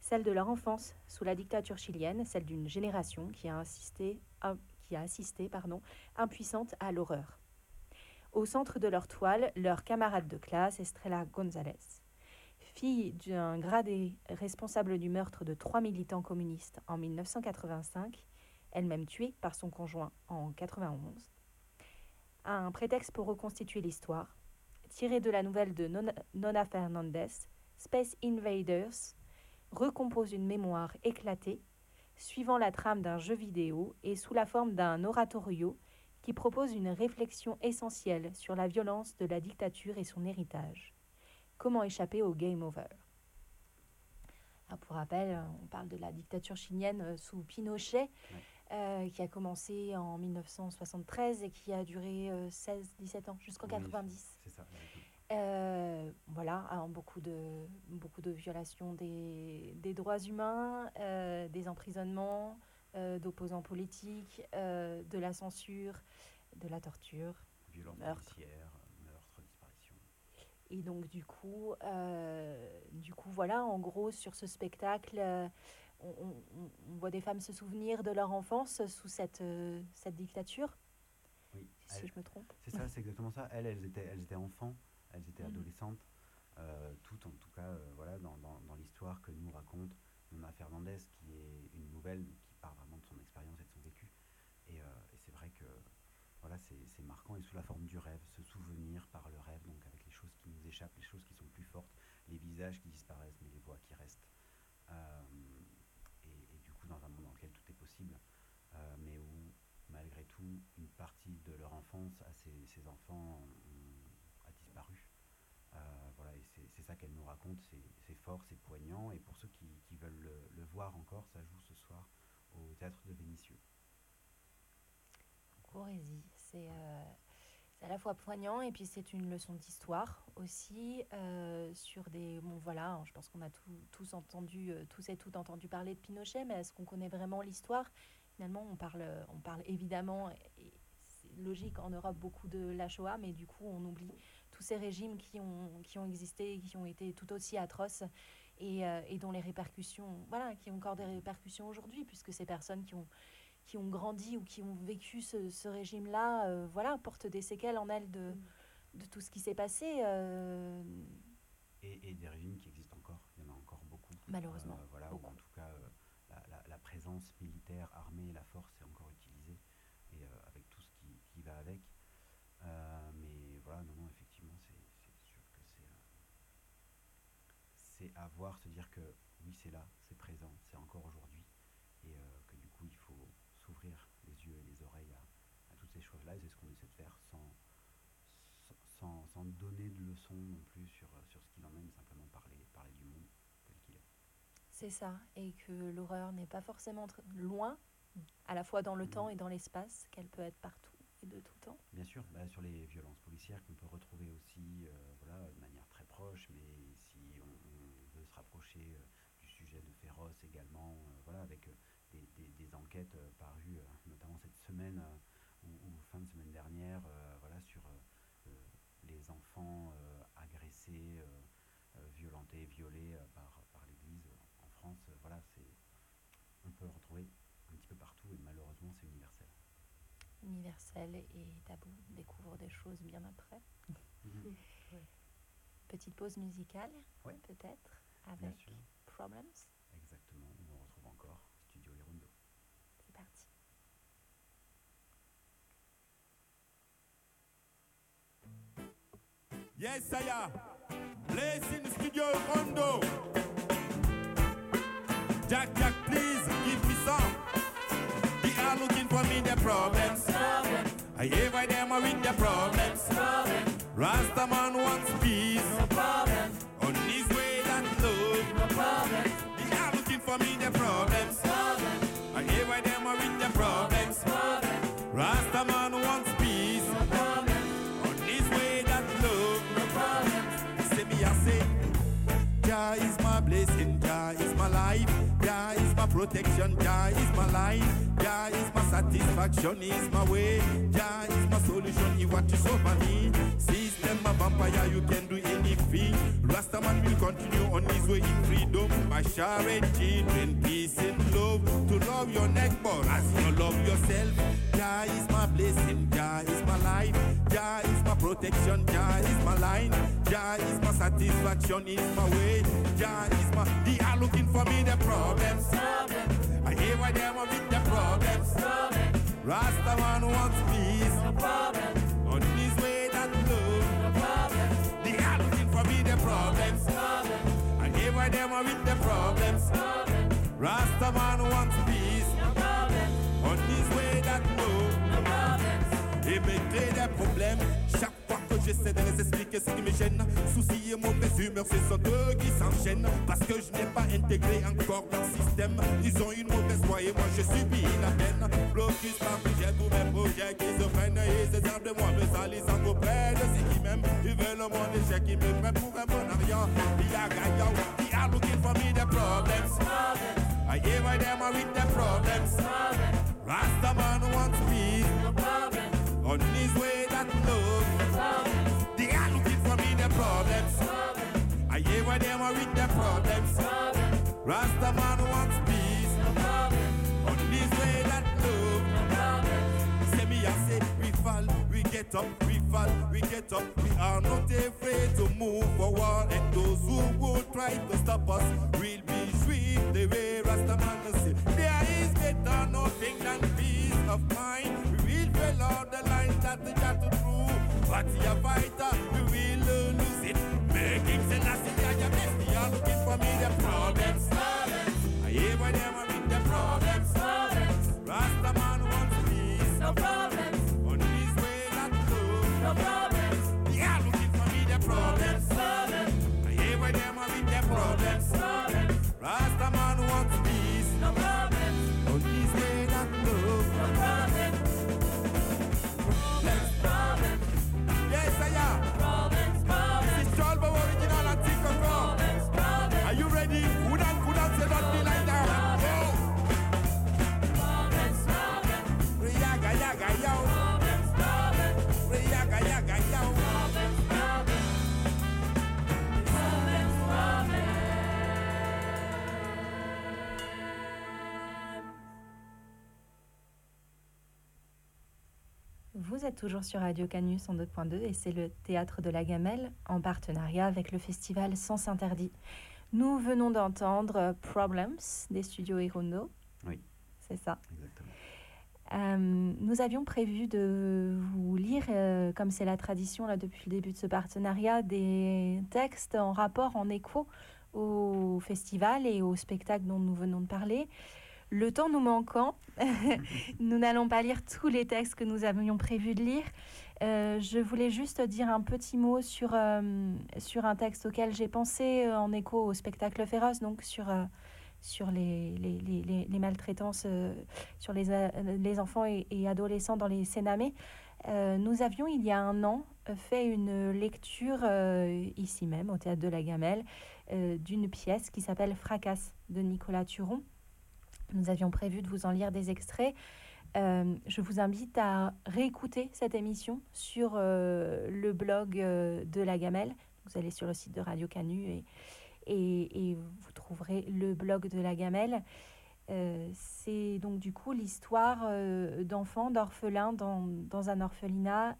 Celle de leur enfance sous la dictature chilienne, celle d'une génération qui a assisté, qui a assisté impuissante à l'horreur. Au centre de leur toile, leur camarade de classe, Estrella González. Fille d'un gradé responsable du meurtre de trois militants communistes en 1985, elle-même tuée par son conjoint en 91, a un prétexte pour reconstituer l'histoire. Tiré de la nouvelle de Nona, Fernandez, Space Invaders recompose une mémoire éclatée, suivant la trame d'un jeu vidéo et sous la forme d'un oratorio qui propose une réflexion essentielle sur la violence de la dictature et son héritage. Comment échapper au game over? Ah, Pour rappel, on parle de la dictature chilienne euh, sous Pinochet, euh, qui a commencé en 1973 et qui a duré 16-17 ans, jusqu'en Oui, 90. C'est ça. exactement. Euh, voilà, hein, beaucoup, de, beaucoup de violations des, des droits humains, euh, des emprisonnements euh, d'opposants politiques, euh, de la censure, de la torture. Violence Meurtre. euh, meurtre, disparition. Et donc du coup, euh, du coup voilà, en gros sur ce spectacle, euh, on, on- on voit des femmes se souvenir de leur enfance sous cette, euh, cette dictature, Oui, si je me trompe. c'est ça, c'est exactement ça. Elles, elles étaient, elles étaient enfants, elles étaient Mhm. adolescentes, euh, toutes en tout cas, euh, voilà, dans, dans- dans l'histoire que nous raconte Nona Fernandez, qui est une nouvelle qui part vraiment de son expérience et de son vécu. Et, et c'est vrai que voilà, c'est c'est marquant et sous la forme du rêve, se souvenir par le rêve, donc avec les choses qui nous échappent, les choses qui sont plus fortes, les visages qui disparaissent, mais les voix qui restent. Euh, et, et du coup, dans un monde dans lequel tout est possible, euh, mais où malgré tout, une partie de leur enfance à ces, enfants a disparu. Euh, voilà, et c'est ça qu'elle nous raconte, c'est fort, c'est poignant, et pour ceux qui, veulent le, voir encore, ça joue ce soir au théâtre de Vénissieux. Corésie, c'est euh, à la fois poignant et puis c'est une leçon d'histoire aussi euh, sur des voilà hein, je pense qu'on a tous entendu euh, tous et toutes entendu parler de Pinochet mais est-ce qu'on connaît vraiment l'histoire? Finalement on parle on parle évidemment c'est logique en Europe beaucoup de la Shoah mais du coup on oublie tous ces régimes qui ont qui ont existé qui ont été tout aussi atroces et, euh, et dont les répercussions voilà qui ont encore des répercussions aujourd'hui puisque ces personnes qui ont qui ont grandi ou qui ont vécu ce, ce régime-là, euh, voilà, portent des séquelles en elles de, de tout ce qui s'est passé. euh, Et, et des régimes qui existent encore, il y en a encore beaucoup. Malheureusement, Euh, voilà, beaucoup. Ou en tout cas, euh, la, la- la présence militaire, armée, la force est encore utilisée, et euh, avec tout ce qui, qui va avec. Euh, mais voilà, non, non, effectivement, c'est sûr que c'est. c'est à voir, se dire que oui, c'est là, c'est présent, c'est encore aujourd'hui, et euh, que du coup, il faut s'ouvrir les yeux et les oreilles à, à toutes ces choses-là, et c'est ce qu'on essaie de faire sans, sans, sans donner de leçons non plus sur, sur ce qu'il en est, mais simplement parler, parler du monde tel qu'il est. C'est ça, et que l'horreur n'est pas forcément loin, à la fois dans le temps et dans l'espace, qu'elle peut être partout et de tout temps. Bien sûr, bah, sur les violences policières qu'on peut retrouver aussi voilà, de manière très proche, mais si on, veut se rapprocher du sujet de Féroce également, voilà, avec des, des, des, enquêtes parues notamment cette semaine ou, fin de semaine dernière, euh, voilà, sur euh, euh, les enfants agressés, violentés, violés par, par l'Église en France. voilà, c'est, on peut le retrouver un petit peu partout et malheureusement c'est universel. Universel et tabou découvre des choses bien après. Mhm. Petite pause musicale, peut-être, avec Problems. Yes, I am. Place studio Rondo. Jack, Jack, please give me some. They are looking for me the problems. I hear why them are with the problems. Rastaman wants peace. No problem. On his way that love. No problem. They are looking for me the problems. I protection, Jah is my life, Jah is satisfaction, is my way, Jah is my solution, He watches over me. System a vampire, you can do anything. Rastaman will continue on his way in freedom by sharing children, peace and love. To love your neighbor as you love yourself. Jah is my blessing, Jah is my life, Jah is my protection, Jah is my line, Jah is my satisfaction, is my way, Jah is my. They are looking for me the problems. I hear why they are with the problems. Rasta man wants peace. No problem. On his way that love. No problem. They are looking for me the problems. Problem. I hear why they are with the problems. Problem. Rasta man wants peace. No problem. On his way that love. No problem. Des problèmes. Chaque fois que j'essaie de les expliquer ce qui me gêne, soucis et mauvaise humeur, ce sont eux qui s'enchaînent. Parce que je n'ai pas intégré encore leur système. Ils ont une mauvaise voix et moi je subis la peine. Blocus par projet, tous mes projets qui se prennent. Ils se servent de moi, me salissent en auprès de ceux qui m'aiment. Ils veulent mon échec, ils me prennent pour un bon arrière. Ils are gaillard, they are looking for me the problems. I hear why them are with the problems. Rastaman wants peace. On his way that I them are with the problems. Rastaman wants peace. On his way that love. Say me, I say, we fall, we get up, we fall, we get up. We are not afraid to move forward. And those who would try to stop us will be sweet. The way Rastaman say, there is better nothing than peace of mind. We will follow the line that we got to through. But your fighter, we will lose Vous êtes toujours sur Radio Canus en 2.2 et c'est le Théâtre de la Gamelle en partenariat avec le festival Sens Interdit. Nous venons d'entendre Problems des studios Hirundo. Oui. C'est ça. Exactement. Euh, nous avions prévu de vous lire, euh, comme c'est la tradition là, depuis le début de ce partenariat, des textes en rapport, en écho au festival et au spectacle dont nous venons de parler. Le temps nous manquant, nous n'allons pas lire tous les textes que nous avions prévu de lire. Euh, je voulais juste dire un petit mot sur, euh, sur un texte auquel j'ai pensé euh, en écho au spectacle féroce, donc sur, euh, sur les, les, les, les- les maltraitances sur les, les enfants et, et adolescents dans les Sénamés. Nous avions, il y a un an, fait une lecture ici même, au Théâtre de la Gamelle, d'une pièce qui s'appelle Fracasse de Nicolas Turon. Nous avions prévu de vous en lire des extraits. Euh, je vous invite à réécouter cette émission sur euh, le blog euh, de la Gamelle. Vous allez sur le site de Radio Canu et, et, et vous trouverez le blog de la Gamelle. C'est donc du coup l'histoire d'enfants, d'orphelins dans, dans un orphelinat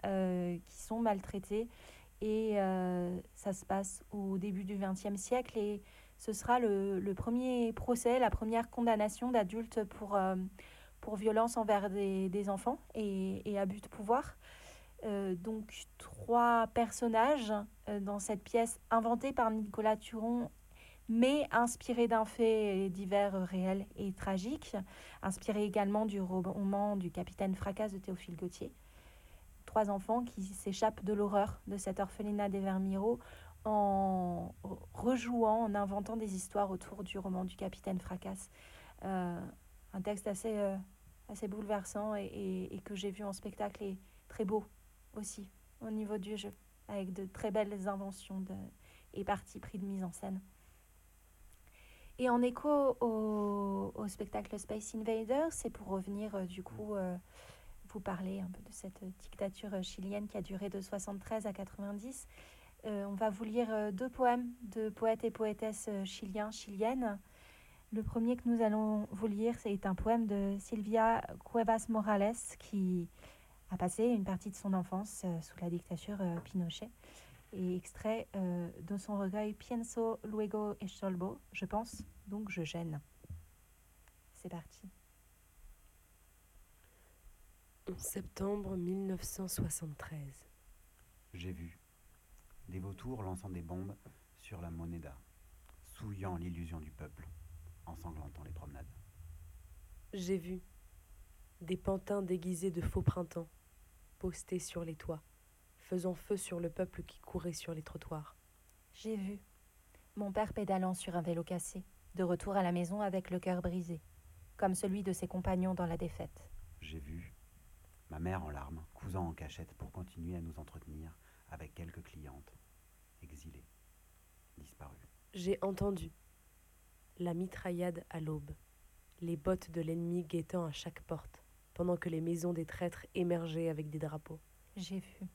qui sont maltraités. Et ça se passe au début du XXe siècle et ce sera le, premier procès, la première condamnation d'adultes pour, euh, violence envers des, enfants et, abus de pouvoir. Euh, donc trois personnages euh, dans cette pièce inventée par Nicolas Turon mais inspirée d'un fait divers réel et tragique, inspirée également du roman du capitaine Fracasse de Théophile Gautier. Trois enfants qui s'échappent de l'horreur de cet orphelinat des Vermiro en rejouant, en inventant des histoires autour du roman du capitaine Fracasse. Euh, un texte assez, euh, assez bouleversant et, que j'ai vu en spectacle et très beau aussi au niveau du jeu, avec de très belles inventions et parties pris de mise en scène. Et en écho au, spectacle Space Invaders, c'est pour revenir euh, du coup euh, vous parler un peu de cette dictature chilienne qui a duré de 73 à 90. Euh, on va vous lire euh, deux poèmes de poètes et poétesses euh, chiliens, chiliennes. Le premier que nous allons vous lire, c'est un poème de Silvia Cuevas Morales qui a passé une partie de son enfance euh, sous la dictature euh, Pinochet et extrait euh, de son recueil Pienso luego estolbo, je pense, donc je gêne. C'est parti. 11 septembre 1973. J'ai vu des vautours lançant des bombes sur la moneda, souillant l'illusion du peuple, ensanglantant les promenades. J'ai vu des pantins déguisés de faux printemps, postés sur les toits, faisant feu sur le peuple qui courait sur les trottoirs. J'ai vu mon père pédalant sur un vélo cassé, de retour à la maison avec le cœur brisé, comme celui de ses compagnons dans la défaite. J'ai vu ma mère en larmes, cousant en cachette pour continuer à nous entretenir avec quelques clientes, exilées, disparues. J'ai entendu la mitraillade à l'aube, les bottes de l'ennemi guettant à chaque porte, pendant que les maisons des traîtres émergeaient avec des drapeaux. J'ai vu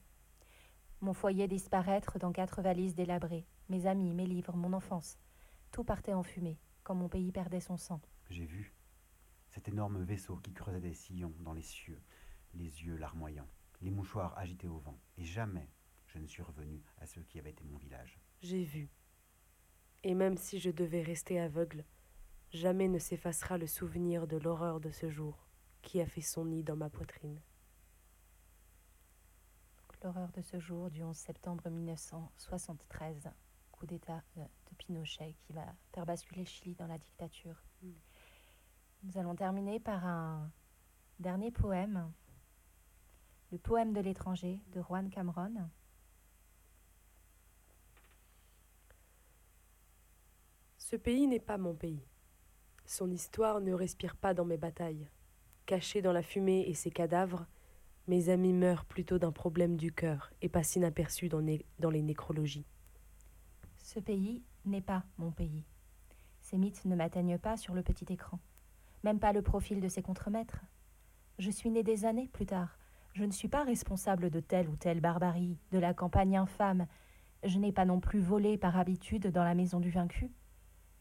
mon foyer disparaître dans quatre valises délabrées, mes amis, mes livres, mon enfance. Tout partait en fumée, quand mon pays perdait son sang. J'ai vu cet énorme vaisseau qui creusait des sillons dans les cieux, les yeux larmoyants, les mouchoirs agités au vent, et jamais je ne suis revenu à ce qui avait été mon village. J'ai vu. Et même si je devais rester aveugle, jamais ne s'effacera le souvenir de l'horreur de ce jour qui a fait son nid dans ma poitrine. L'horreur de ce jour du 11 septembre 1973, coup d'État euh, de Pinochet qui va faire basculer le Chili dans la dictature. Mm. Nous allons terminer par un dernier poème, le poème de l'étranger de Juan Cameron. Ce pays n'est pas mon pays. Son histoire ne respire pas dans mes batailles. Cachés dans la fumée et ses cadavres, mes amis meurent plutôt d'un problème du cœur et passent inaperçus dans, les nécrologies. Ce pays n'est pas mon pays. Ces mythes ne m'atteignent pas sur le petit écran, même pas le profil de ses contremaîtres. Je suis né des années plus tard. Je ne suis pas responsable de telle ou telle barbarie, de la campagne infâme. Je n'ai pas non plus volé par habitude dans la maison du vaincu.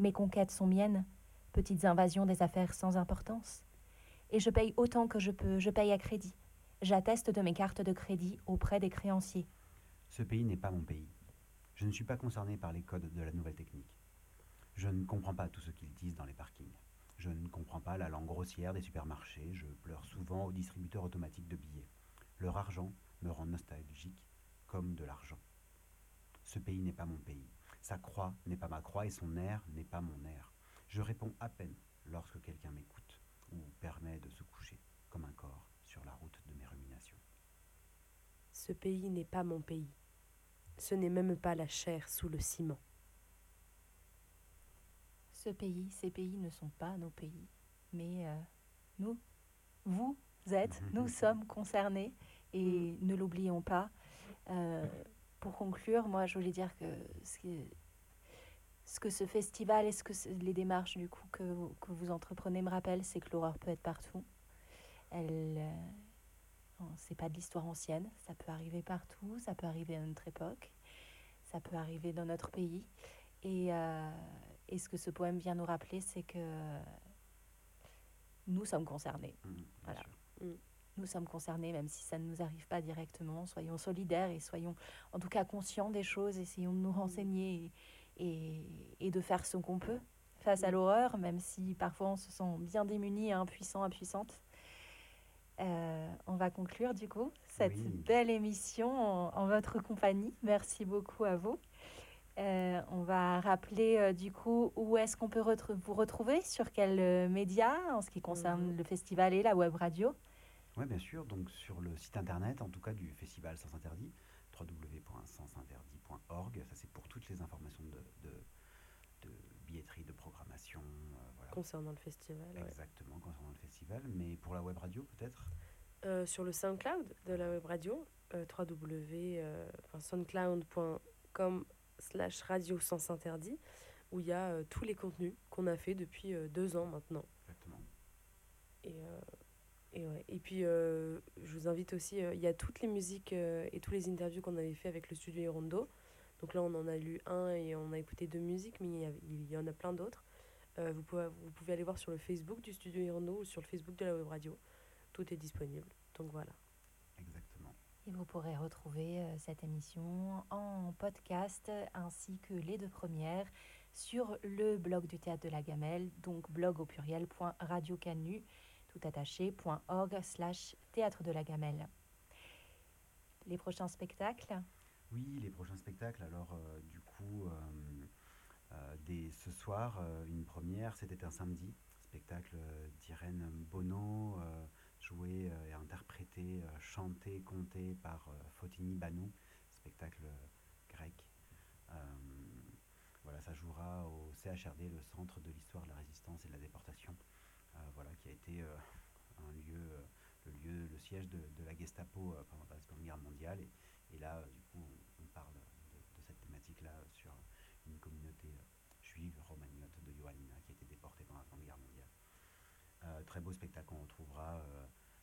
Mes conquêtes sont miennes, petites invasions des affaires sans importance. Et je paye autant que je peux, je paye à crédit. J'atteste de mes cartes de crédit auprès des créanciers. Ce pays n'est pas mon pays. Je ne suis pas concerné par les codes de la nouvelle technique. Je ne comprends pas tout ce qu'ils disent dans les parkings. Je ne comprends pas la langue grossière des supermarchés. Je pleure souvent aux distributeurs automatiques de billets. Leur argent me rend nostalgique comme de l'argent. Ce pays n'est pas mon pays. Sa croix n'est pas ma croix et son air n'est pas mon air. Je réponds à peine lorsque quelqu'un m'écoute. ou permet de se coucher comme un corps sur la route de mes ruminations. Ce pays n'est pas mon pays. Ce n'est même pas la chair sous le ciment. Ce pays, ces pays ne sont pas nos pays, mais euh, nous, vous êtes, nous sommes concernés et ne l'oublions pas. Euh, pour conclure, moi, je voulais dire que ce, qui- ce que ce festival et ce que ce- les démarches du coup que, vous- que vous entreprenez me rappellent, c'est que l'horreur peut être partout. Elle, euh, c'est pas de l'histoire ancienne, ça peut arriver partout, ça peut arriver à notre époque, ça peut arriver dans notre pays. Et, euh, et ce que ce poème vient nous rappeler, c'est que nous sommes concernés. Bien Voilà. sûr. Nous sommes concernés, même si ça ne nous arrive pas directement. Soyons solidaires et soyons en tout cas conscients des choses. Essayons de nous renseigner et, et- et de faire ce qu'on peut face à l'horreur, même si parfois on se sent bien démuni, impuissant, impuissante. Euh, on va conclure du coup cette Oui. belle émission en, en votre compagnie. Merci beaucoup à vous. Euh, on va rappeler euh, du coup où est-ce qu'on peut vous retrouver, sur quels médias en ce qui concerne Mhm. le festival et la web radio? Oui, bien sûr. Donc sur le site internet, en tout cas du festival Sens Interdit, www.sensinterdit.org. Ça, c'est pour toutes les informations de, de, de billetterie, de programmation. euh, voilà. Concernant le festival. ouais. Exactement, concernant le festival. Mais pour la web radio, peut-être? Euh, sur le SoundCloud de la web radio, euh, www, euh, enfin, soundcloud.com slash radio sens interdit, où il y a euh, tous les contenus qu'on a fait depuis euh, deux ans maintenant. Exactement. Et, euh, et, ouais. et puis, euh, je vous invite aussi, euh, il y a toutes les musiques euh, et tous les interviews qu'on avait fait avec le studio Hirondo. Donc là, on en a lu un et on a écouté deux musiques, mais il y, en a plein d'autres. Euh, vous, pouvez, vous pouvez aller voir sur le Facebook du studio Hirondo ou sur le Facebook de la web radio. Tout est disponible. Donc voilà. Exactement. Et vous pourrez retrouver euh, cette émission en podcast ainsi que les deux premières sur le blog du Théâtre de la Gamelle, donc blog au pluriel point radiocanu, tout attaché, point org slash Théâtre de la Gamelle. Les prochains spectacles? Oui, les prochains spectacles. Alors, euh, du coup, euh, euh, dès ce soir, une première, c'était un samedi. Spectacle d'Irène Bono, joué et interprété, chanté, conté par Fotini Banou, spectacle grec. Voilà, ça jouera au CHRD, le Centre de l'Histoire de la Résistance et de la Déportation, euh, voilà, qui a été euh, un lieu, euh, le lieu, le siège de, de la Gestapo euh, pendant la Seconde Guerre mondiale. Et, et là, euh, du coup, on, on parle de, de cette thématique-là sur une communauté euh, juive romagnote de Ioannina qui a été déportée pendant la Seconde Guerre mondiale. Très beau spectacle qu'on retrouvera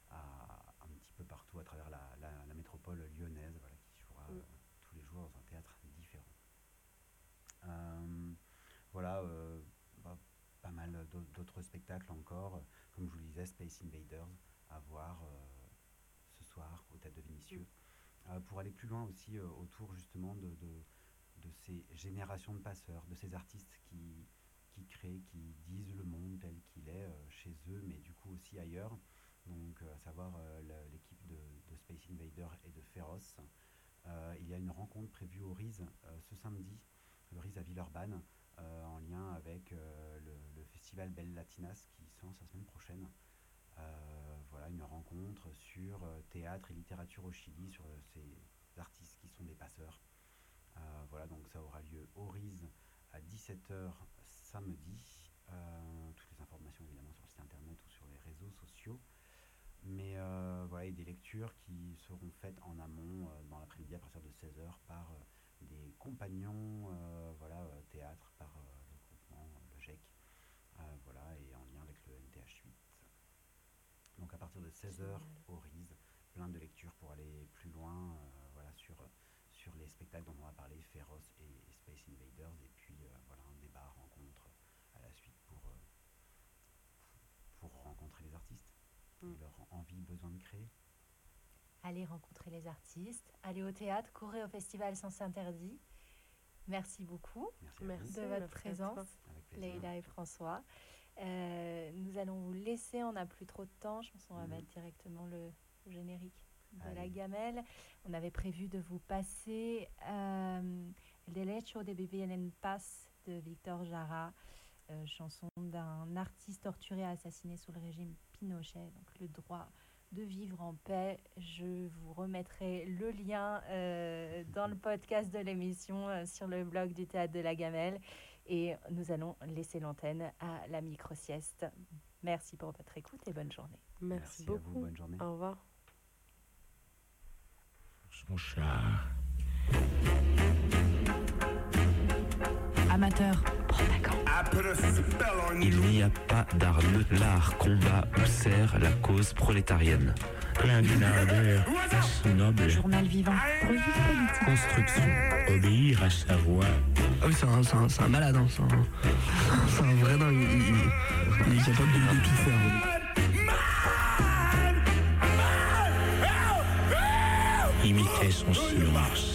à, un petit peu partout à travers la, la- la métropole lyonnaise, voilà, qui jouera Mm. tous les jours dans un théâtre différent. Euh, voilà, euh, bah, pas mal d'au- d'autres spectacles encore, comme je vous le disais, Space Invaders à voir euh, de Vénitieux. Euh, pour aller plus loin aussi euh, autour justement de, ces générations de passeurs, de ces artistes qui, créent, qui disent le monde tel qu'il est euh, chez eux, mais du coup aussi ailleurs. Donc, à savoir l'équipe de, Space Invader et de. Euh, il y a une rencontre prévue au RIS ce samedi, le RIS à Villeurbanne, en lien avec le, le festival Belle Latinas qui se lance la semaine prochaine. Euh, voilà, une rencontre sur euh, théâtre et littérature au Chili, sur euh, ces artistes qui sont des passeurs. Voilà, donc ça aura lieu au RIS à 17h samedi. Toutes les informations évidemment sur le site internet ou sur les réseaux sociaux. Mais voilà, et des lectures qui seront faites en amont dans l'après-midi à partir de 16h par des compagnons voilà, théâtre, euh, le groupement, euh, le GEC, euh, voilà, et en lien avec le NTH8. Donc à partir de 16h Génial. au RIS, plein de lectures pour aller plus loin euh, voilà, sur, sur les spectacles dont on a parlé, Féroce et Space Invaders, et puis euh, voilà, un débat, rencontre à la suite pour, euh, pour rencontrer les artistes et Mm. leur envie, besoin de créer. Allez rencontrer les artistes, allez au théâtre, courez au festival Sens Interdit. Merci beaucoup Merci, de votre présence. Leïla et François. Euh, nous allons vous laisser, on n'a plus trop de temps, je pense qu'on va Mhm. mettre directement le générique de la gamelle. On avait prévu de vous passer euh, El Derecho de Vivir en Paz de Victor Jara. euh, chanson d'un artiste torturé et assassiné sous le régime Pinochet, donc le droit de vivre en paix. Je vous remettrai le lien euh, dans le podcast de l'émission sur le blog du Théâtre de la Gamelle. Et nous allons laisser l'antenne à la micro-sieste. Merci pour votre écoute et bonne journée. Merci, à vous, beaucoup. bonne journée. Au revoir. Son char. Amateur, Il n'y a pas d'arme. L'art combat ou sert la cause prolétarienne. Plein d'une ardeur noble. journal vivant, revue politique. Construction. Obéir à sa voix. Ah oui, c'est un, c'est un- c'est un malade, hein, c'est un, c'est un vrai dingue. Il, il- il est capable de, de tout faire. Imiter son silence.